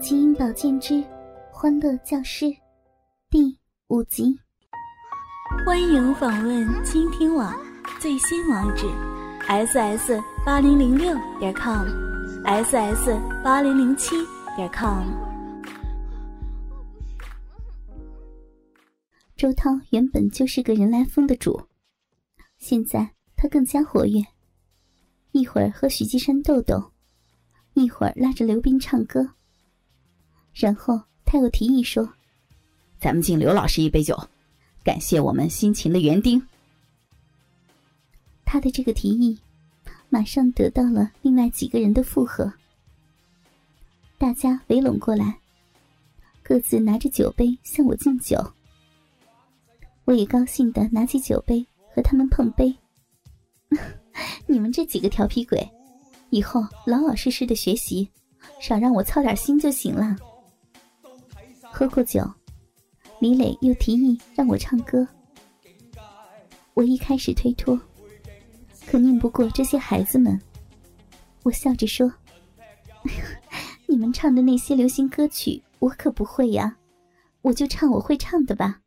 《基因保健之欢乐教师》第五集。欢迎访问倾听网最新网址：ss 八零零六点 com，ss 八零零七点 com。周涛原本就是个人来疯的主，现在他更加活跃，一会儿和许继山斗斗。一会儿拉着刘斌唱歌，然后他又提议说：“咱们敬刘老师一杯酒，感谢我们辛勤的园丁。”他的这个提议，马上得到了另外几个人的附和。大家围拢过来，各自拿着酒杯向我敬酒。我也高兴的拿起酒杯和他们碰杯。你们这几个调皮鬼！以后老老实实的学习，少让我操点心就行了。喝过酒，李磊又提议让我唱歌。我一开始推脱，可拧不过这些孩子们。我笑着说：“ 你们唱的那些流行歌曲，我可不会呀，我就唱我会唱的吧。”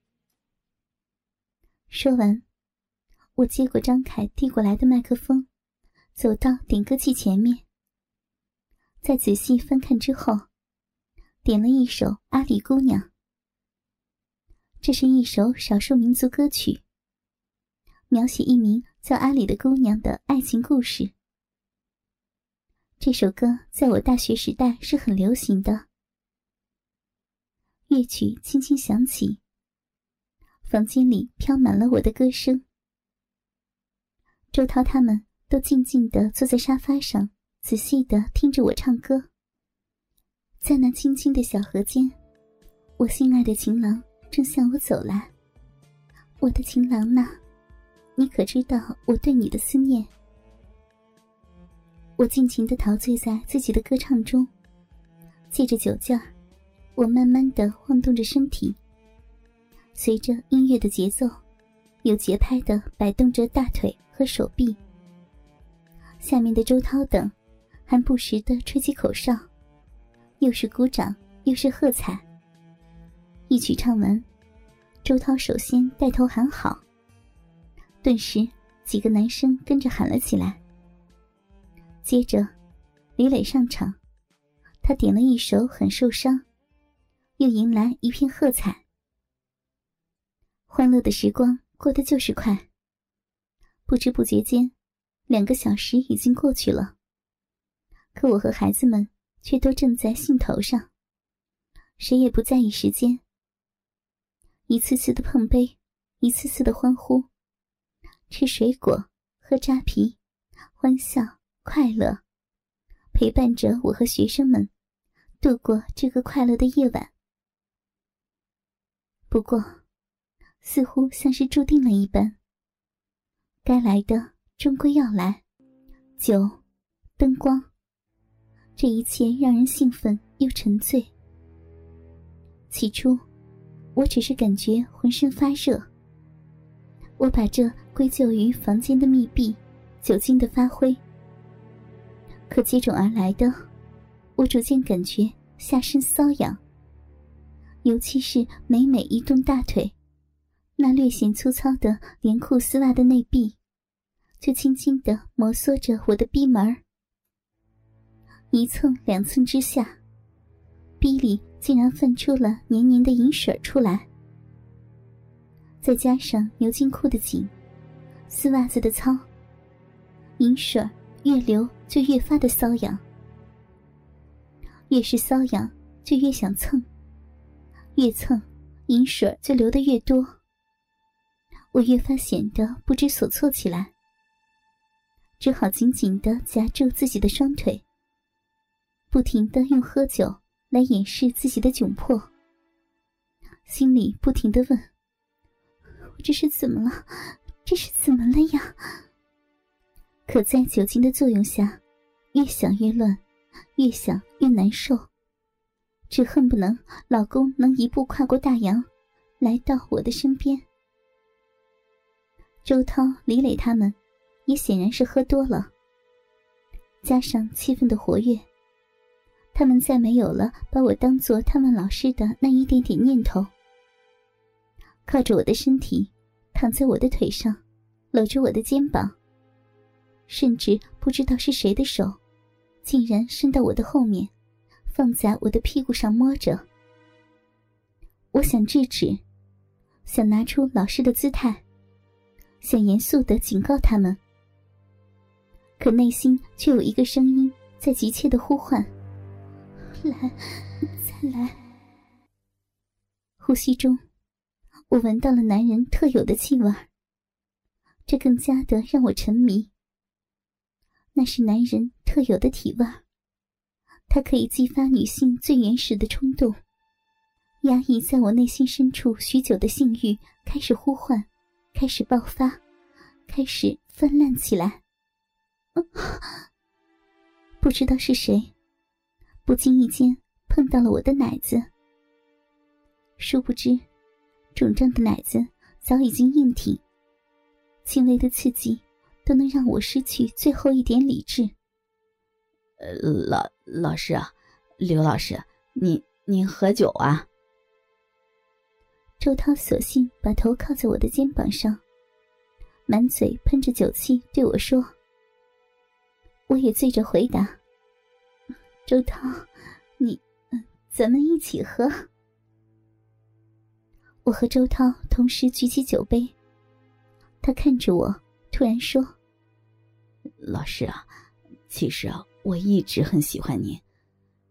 说完，我接过张凯递过来的麦克风。走到点歌器前面，在仔细翻看之后，点了一首《阿里姑娘》。这是一首少数民族歌曲，描写一名叫阿里的姑娘的爱情故事。这首歌在我大学时代是很流行的。乐曲轻轻响起，房间里飘满了我的歌声。周涛他们。都静静地坐在沙发上，仔细地听着我唱歌。在那清清的小河间，我心爱的情郎正向我走来。我的情郎呢？你可知道我对你的思念？我尽情地陶醉在自己的歌唱中，借着酒劲儿，我慢慢地晃动着身体，随着音乐的节奏，有节拍地摆动着大腿和手臂。下面的周涛等，还不时的吹起口哨，又是鼓掌又是喝彩。一曲唱完，周涛首先带头喊好。顿时，几个男生跟着喊了起来。接着，李磊上场，他点了一首《很受伤》，又迎来一片喝彩。欢乐的时光过得就是快，不知不觉间。两个小时已经过去了，可我和孩子们却都正在兴头上，谁也不在意时间。一次次的碰杯，一次次的欢呼，吃水果，喝扎啤，欢笑快乐，陪伴着我和学生们度过这个快乐的夜晚。不过，似乎像是注定了一般，该来的。终归要来，酒，灯光，这一切让人兴奋又沉醉。起初，我只是感觉浑身发热。我把这归咎于房间的密闭、酒精的发挥。可接踵而来的，我逐渐感觉下身瘙痒，尤其是每每一动大腿，那略显粗糙的连裤丝袜的内壁。就轻轻的摩挲着我的逼门儿，一蹭两蹭之下，逼里竟然泛出了黏黏的银水出来。再加上牛津裤的紧，丝袜子的糙，银水越流就越发的瘙痒，越是瘙痒就越想蹭，越蹭银水就流得越多，我越发显得不知所措起来。只好紧紧的夹住自己的双腿，不停的用喝酒来掩饰自己的窘迫，心里不停的问：“我这是怎么了？这是怎么了呀？”可在酒精的作用下，越想越乱，越想越难受，只恨不能老公能一步跨过大洋，来到我的身边。周涛、李磊他们。也显然是喝多了，加上气氛的活跃，他们再没有了把我当做探望老师的那一点点念头。靠着我的身体，躺在我的腿上，搂着我的肩膀。甚至不知道是谁的手，竟然伸到我的后面，放在我的屁股上摸着。我想制止，想拿出老师的姿态，想严肃的警告他们，可内心却有一个声音在急切的呼唤：“来，再来。”呼吸中，我闻到了男人特有的气味，这更加的让我沉迷。那是男人特有的体味，它可以激发女性最原始的冲动，压抑在我内心深处许久的性欲开始呼唤，开始爆发，开始泛滥起来。不知道是谁，不经意间碰到了我的奶子，殊不知，肿胀的奶子早已经硬挺，轻微的刺激。都能让我失去最后一点理智。呃，老老师啊，刘老师，您您喝酒啊？周涛索性把头靠在我的肩膀上，满嘴喷着酒气对我说：“我也醉着回答。”周涛，你，咱们一起喝。我和周涛同时举起酒杯，他看着我。突然说：“老师啊，其实啊，我一直很喜欢您。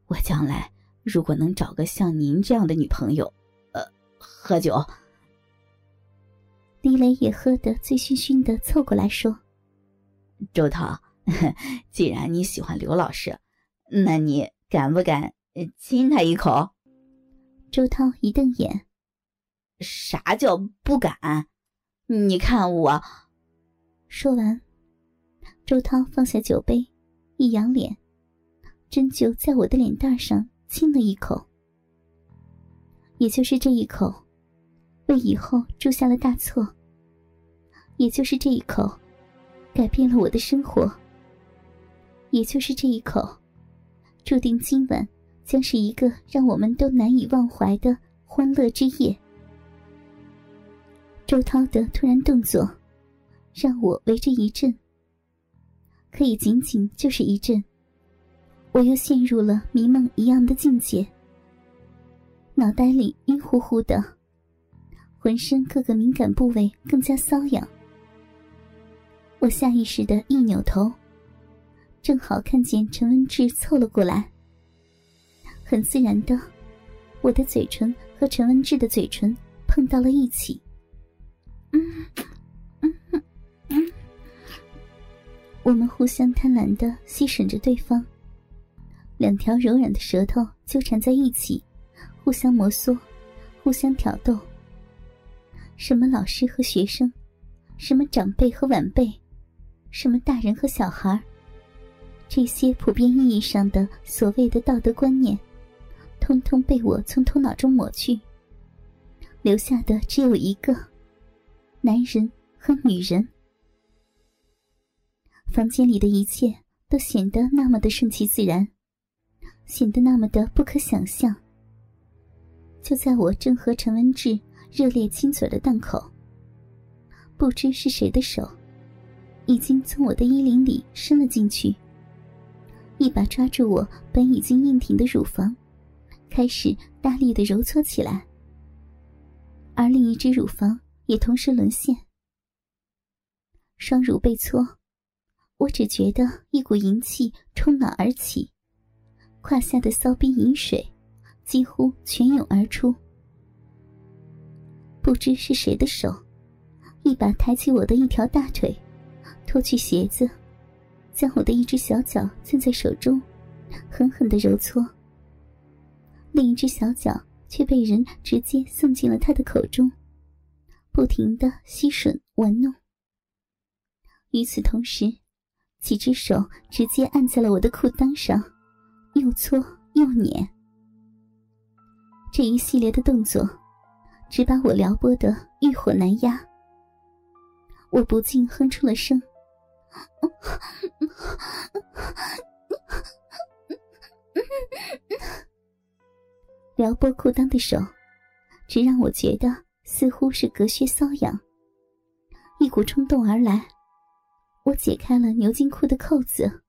我将来如果能找个像您这样的女朋友，呃，喝酒。”李磊也喝得醉醺醺的，凑过来说：“周涛，既然你喜欢刘老师，那你敢不敢亲他一口？”周涛一瞪眼：“啥叫不敢？你看我。”说完，周涛放下酒杯，一扬脸，针就在我的脸蛋上亲了一口。也就是这一口，为以后铸下了大错。也就是这一口，改变了我的生活。也就是这一口，注定今晚将是一个让我们都难以忘怀的欢乐之夜。周涛的突然动作。让我为之一震，可以仅仅就是一震，我又陷入了迷梦一样的境界，脑袋里晕乎乎的，浑身各个敏感部位更加瘙痒。我下意识的一扭头，正好看见陈文志凑了过来。很自然的，我的嘴唇和陈文志的嘴唇碰到了一起。我们互相贪婪的吸吮着对方，两条柔软的舌头纠缠在一起，互相摩挲，互相挑逗。什么老师和学生，什么长辈和晚辈，什么大人和小孩，这些普遍意义上的所谓的道德观念，通通被我从头脑中抹去，留下的只有一个：男人和女人。房间里的一切都显得那么的顺其自然，显得那么的不可想象。就在我正和陈文志热烈亲嘴的档口，不知是谁的手，已经从我的衣领里伸了进去，一把抓住我本已经硬挺的乳房，开始大力的揉搓起来，而另一只乳房也同时沦陷，双乳被搓。我只觉得一股淫气冲脑而起，胯下的骚逼淫水几乎全涌而出。不知是谁的手，一把抬起我的一条大腿，脱去鞋子，将我的一只小脚攥在手中，狠狠的揉搓。另一只小脚却被人直接送进了他的口中，不停的吸吮玩弄。与此同时。几只手直接按在了我的裤裆上，又搓又捻。这一系列的动作，只把我撩拨的欲火难压。我不禁哼出了声：“ 撩拨裤裆的手，只让我觉得似乎是隔靴搔痒。一股冲动而来，我解开了牛津裤的扣子。